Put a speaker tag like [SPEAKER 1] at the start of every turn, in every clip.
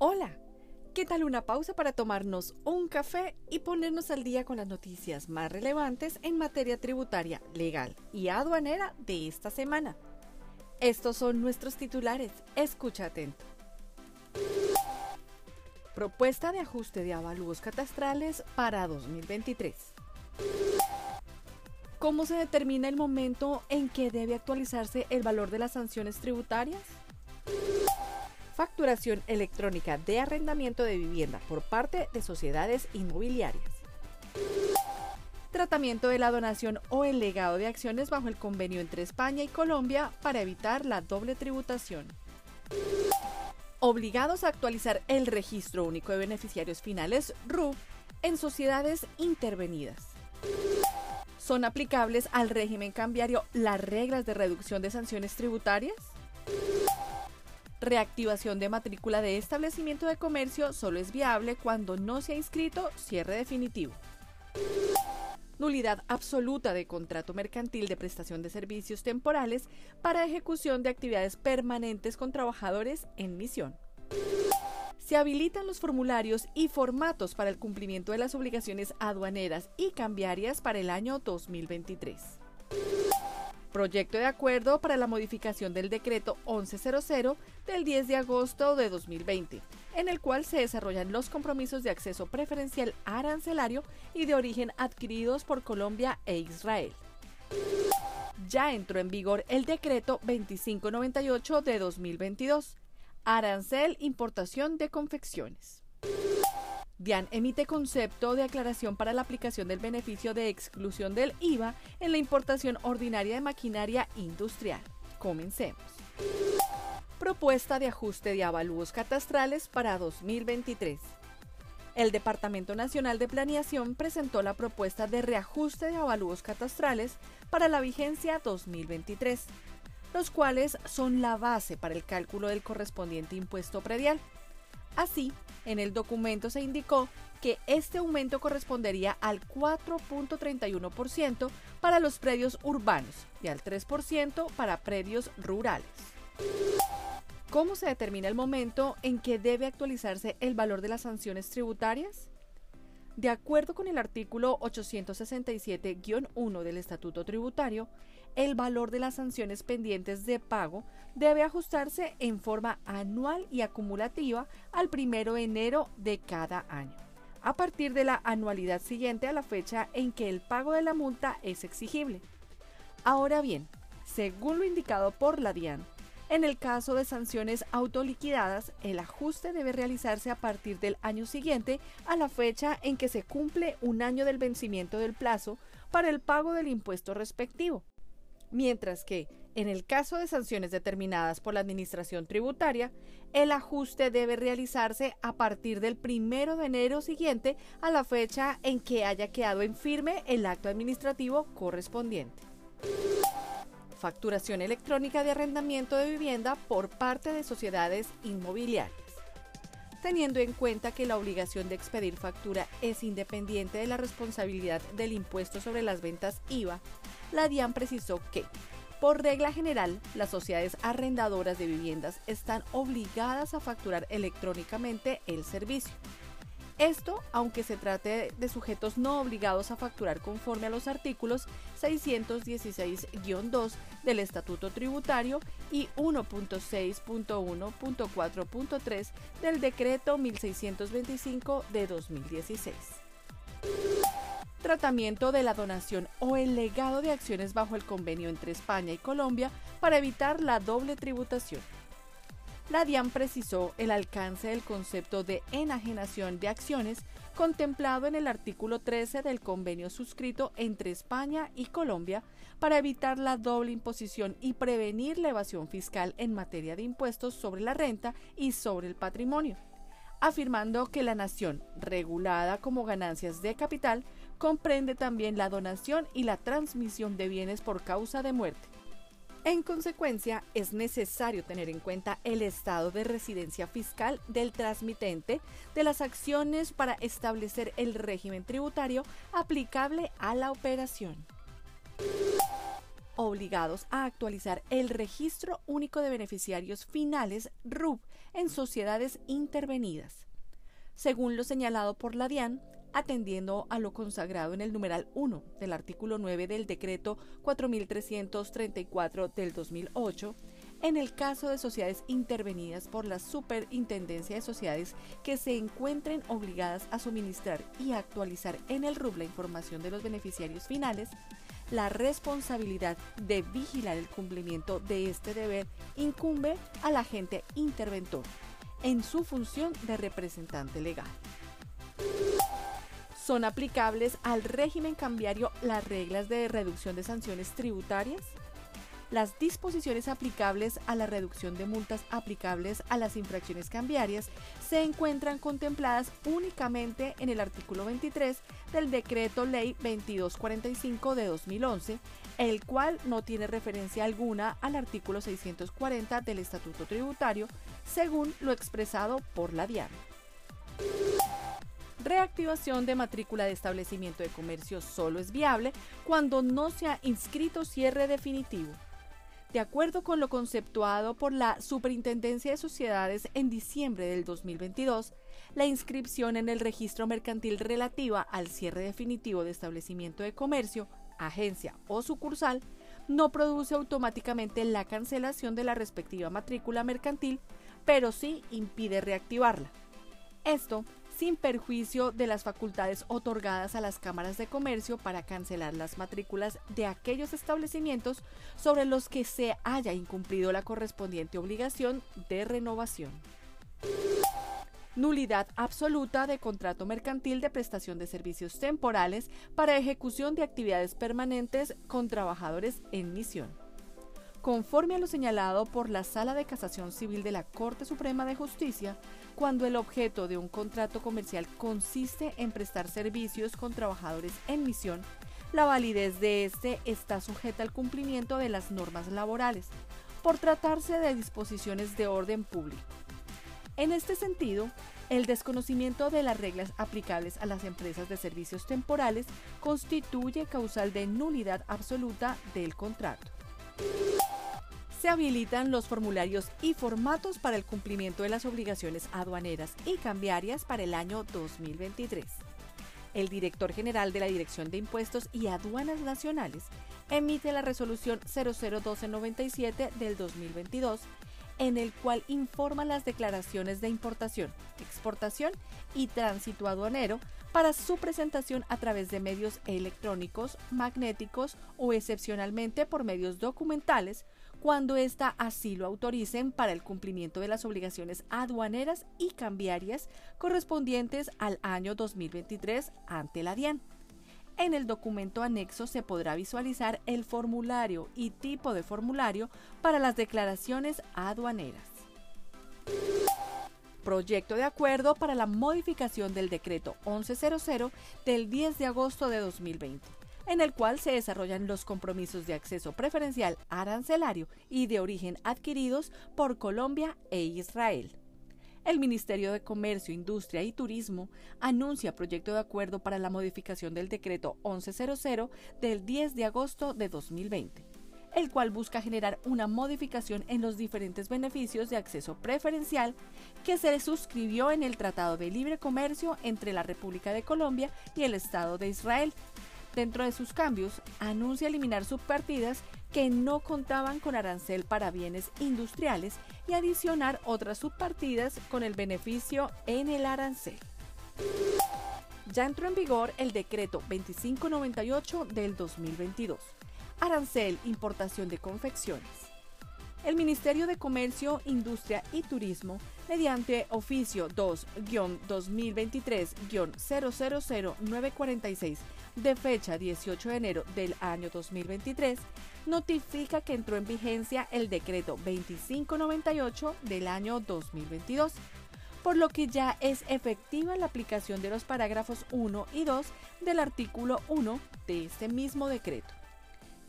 [SPEAKER 1] Hola, ¿qué tal una pausa para tomarnos un café y ponernos al día con las noticias más relevantes en materia tributaria, legal y aduanera de esta semana? Estos son nuestros titulares, escucha atento. Propuesta de ajuste de avalúos catastrales para 2023. ¿Cómo se determina el momento en que debe actualizarse el valor de las sanciones tributarias? Facturación electrónica de arrendamiento de vivienda por parte de sociedades inmobiliarias. Tratamiento de la donación o el legado de acciones bajo el convenio entre España y Colombia para evitar la doble tributación. Obligados a actualizar el registro único de beneficiarios finales RUF en sociedades intervenidas. ¿Son aplicables al régimen cambiario las reglas de reducción de sanciones tributarias? Reactivación de matrícula de establecimiento de comercio solo es viable cuando no se ha inscrito cierre definitivo. Nulidad absoluta de contrato mercantil de prestación de servicios temporales para ejecución de actividades permanentes con trabajadores en misión. Se habilitan los formularios y formatos para el cumplimiento de las obligaciones aduaneras y cambiarias para el año 2023 proyecto de acuerdo para la modificación del decreto 1100 del 10 de agosto de 2020, en el cual se desarrollan los compromisos de acceso preferencial arancelario y de origen adquiridos por Colombia e Israel. Ya entró en vigor el decreto 2598 de 2022, arancel importación de confecciones. DIAN emite concepto de aclaración para la aplicación del beneficio de exclusión del IVA en la importación ordinaria de maquinaria industrial. Comencemos. Propuesta de ajuste de avalúos catastrales para 2023. El Departamento Nacional de Planeación presentó la propuesta de reajuste de avalúos catastrales para la vigencia 2023, los cuales son la base para el cálculo del correspondiente impuesto predial. Así, en el documento se indicó que este aumento correspondería al 4.31% para los predios urbanos y al 3% para predios rurales. ¿Cómo se determina el momento en que debe actualizarse el valor de las sanciones tributarias? De acuerdo con el artículo 867-1 del Estatuto Tributario, el valor de las sanciones pendientes de pago debe ajustarse en forma anual y acumulativa al primero de enero de cada año, a partir de la anualidad siguiente a la fecha en que el pago de la multa es exigible. Ahora bien, según lo indicado por la DIAN, en el caso de sanciones autoliquidadas, el ajuste debe realizarse a partir del año siguiente a la fecha en que se cumple un año del vencimiento del plazo para el pago del impuesto respectivo. Mientras que, en el caso de sanciones determinadas por la Administración Tributaria, el ajuste debe realizarse a partir del primero de enero siguiente a la fecha en que haya quedado en firme el acto administrativo correspondiente facturación electrónica de arrendamiento de vivienda por parte de sociedades inmobiliarias. Teniendo en cuenta que la obligación de expedir factura es independiente de la responsabilidad del impuesto sobre las ventas IVA, la DIAN precisó que, por regla general, las sociedades arrendadoras de viviendas están obligadas a facturar electrónicamente el servicio esto aunque se trate de sujetos no obligados a facturar conforme a los artículos 616-2 del Estatuto Tributario y 1.6.1.4.3 del Decreto 1625 de 2016 tratamiento de la donación o el legado de acciones bajo el convenio entre España y Colombia para evitar la doble tributación la DIAN precisó el alcance del concepto de enajenación de acciones contemplado en el artículo 13 del convenio suscrito entre España y Colombia para evitar la doble imposición y prevenir la evasión fiscal en materia de impuestos sobre la renta y sobre el patrimonio, afirmando que la nación, regulada como ganancias de capital, comprende también la donación y la transmisión de bienes por causa de muerte en consecuencia, es necesario tener en cuenta el estado de residencia fiscal del transmitente de las acciones para establecer el régimen tributario aplicable a la operación. obligados a actualizar el Registro Único de Beneficiarios Finales RUB en sociedades intervenidas. Según lo señalado por la DIAN, atendiendo a lo consagrado en el numeral 1 del artículo 9 del decreto 4334 del 2008, en el caso de sociedades intervenidas por la Superintendencia de Sociedades que se encuentren obligadas a suministrar y actualizar en el RUB la información de los beneficiarios finales, la responsabilidad de vigilar el cumplimiento de este deber incumbe al agente interventor en su función de representante legal. ¿Son aplicables al régimen cambiario las reglas de reducción de sanciones tributarias? Las disposiciones aplicables a la reducción de multas aplicables a las infracciones cambiarias se encuentran contempladas únicamente en el artículo 23 del Decreto Ley 2245 de 2011, el cual no tiene referencia alguna al artículo 640 del Estatuto Tributario, según lo expresado por la DIAN. Reactivación de matrícula de establecimiento de comercio solo es viable cuando no se ha inscrito cierre definitivo. De acuerdo con lo conceptuado por la Superintendencia de Sociedades en diciembre del 2022, la inscripción en el registro mercantil relativa al cierre definitivo de establecimiento de comercio, agencia o sucursal no produce automáticamente la cancelación de la respectiva matrícula mercantil, pero sí impide reactivarla. Esto sin perjuicio de las facultades otorgadas a las cámaras de comercio para cancelar las matrículas de aquellos establecimientos sobre los que se haya incumplido la correspondiente obligación de renovación. Nulidad absoluta de contrato mercantil de prestación de servicios temporales para ejecución de actividades permanentes con trabajadores en misión conforme a lo señalado por la Sala de Casación Civil de la Corte Suprema de Justicia, cuando el objeto de un contrato comercial consiste en prestar servicios con trabajadores en misión, la validez de este está sujeta al cumplimiento de las normas laborales, por tratarse de disposiciones de orden público. En este sentido, el desconocimiento de las reglas aplicables a las empresas de servicios temporales constituye causal de nulidad absoluta del contrato se habilitan los formularios y formatos para el cumplimiento de las obligaciones aduaneras y cambiarias para el año 2023. El director general de la Dirección de Impuestos y Aduanas Nacionales emite la resolución 001297 del 2022 en el cual informa las declaraciones de importación, exportación y tránsito aduanero para su presentación a través de medios electrónicos, magnéticos o excepcionalmente por medios documentales cuando ésta así lo autoricen para el cumplimiento de las obligaciones aduaneras y cambiarias correspondientes al año 2023 ante la DIAN. En el documento anexo se podrá visualizar el formulario y tipo de formulario para las declaraciones aduaneras. Proyecto de acuerdo para la modificación del decreto 1100 del 10 de agosto de 2020 en el cual se desarrollan los compromisos de acceso preferencial arancelario y de origen adquiridos por Colombia e Israel. El Ministerio de Comercio, Industria y Turismo anuncia proyecto de acuerdo para la modificación del decreto 1100 del 10 de agosto de 2020 el cual busca generar una modificación en los diferentes beneficios de acceso preferencial que se suscribió en el Tratado de Libre Comercio entre la República de Colombia y el Estado de Israel, Dentro de sus cambios, anuncia eliminar subpartidas que no contaban con arancel para bienes industriales y adicionar otras subpartidas con el beneficio en el arancel. Ya entró en vigor el decreto 2598 del 2022. Arancel, importación de confecciones. El Ministerio de Comercio, Industria y Turismo, mediante oficio 2-2023-000946 de fecha 18 de enero del año 2023, notifica que entró en vigencia el decreto 2598 del año 2022, por lo que ya es efectiva la aplicación de los parágrafos 1 y 2 del artículo 1 de este mismo decreto.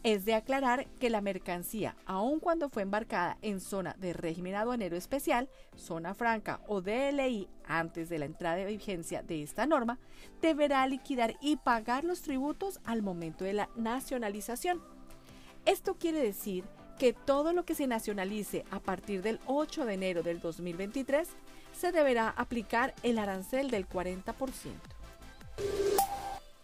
[SPEAKER 1] Es de aclarar que la mercancía, aun cuando fue embarcada en zona de régimen aduanero especial, zona franca o DLI antes de la entrada de vigencia de esta norma, deberá liquidar y pagar los tributos al momento de la nacionalización. Esto quiere decir que todo lo que se nacionalice a partir del 8 de enero del 2023 se deberá aplicar el arancel del 40%.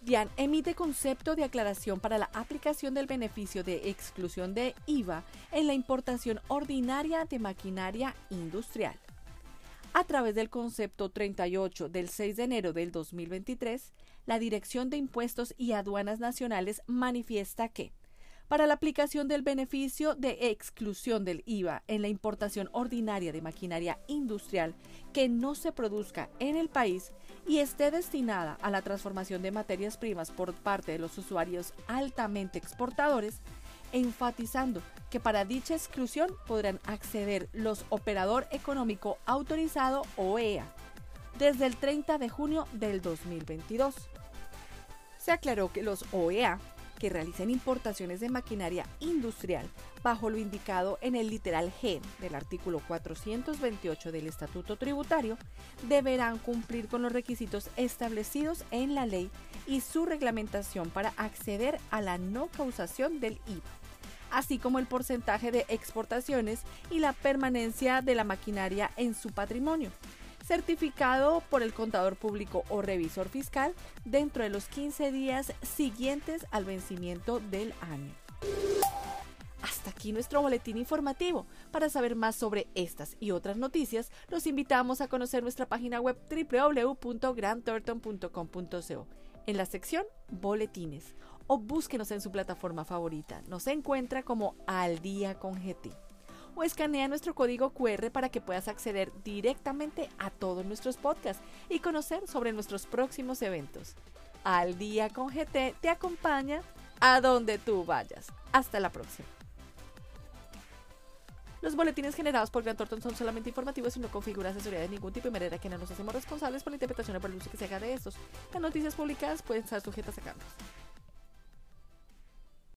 [SPEAKER 1] DIAN emite concepto de aclaración para la aplicación del beneficio de exclusión de IVA en la importación ordinaria de maquinaria industrial. A través del concepto 38 del 6 de enero del 2023, la Dirección de Impuestos y Aduanas Nacionales manifiesta que, para la aplicación del beneficio de exclusión del IVA en la importación ordinaria de maquinaria industrial que no se produzca en el país y esté destinada a la transformación de materias primas por parte de los usuarios altamente exportadores, enfatizando que para dicha exclusión podrán acceder los operador económico autorizado OEA desde el 30 de junio del 2022. Se aclaró que los OEA que realicen importaciones de maquinaria industrial bajo lo indicado en el literal G del artículo 428 del Estatuto Tributario deberán cumplir con los requisitos establecidos en la ley y su reglamentación para acceder a la no causación del IVA así como el porcentaje de exportaciones y la permanencia de la maquinaria en su patrimonio, certificado por el contador público o revisor fiscal dentro de los 15 días siguientes al vencimiento del año. Hasta aquí nuestro boletín informativo. Para saber más sobre estas y otras noticias, los invitamos a conocer nuestra página web www.grandthornton.com.co en la sección Boletines o búsquenos en su plataforma favorita. Nos encuentra como Al Día con GT o escanea nuestro código QR para que puedas acceder directamente a todos nuestros podcasts y conocer sobre nuestros próximos eventos. Al día con GT te acompaña a donde tú vayas. Hasta la próxima. Los boletines generados por Grant Thornton son solamente informativos y no configuran asesoría de ningún tipo y manera que no nos hacemos responsables por la interpretación o por el uso que se haga de estos. Las noticias publicadas pueden estar sujetas a cambios.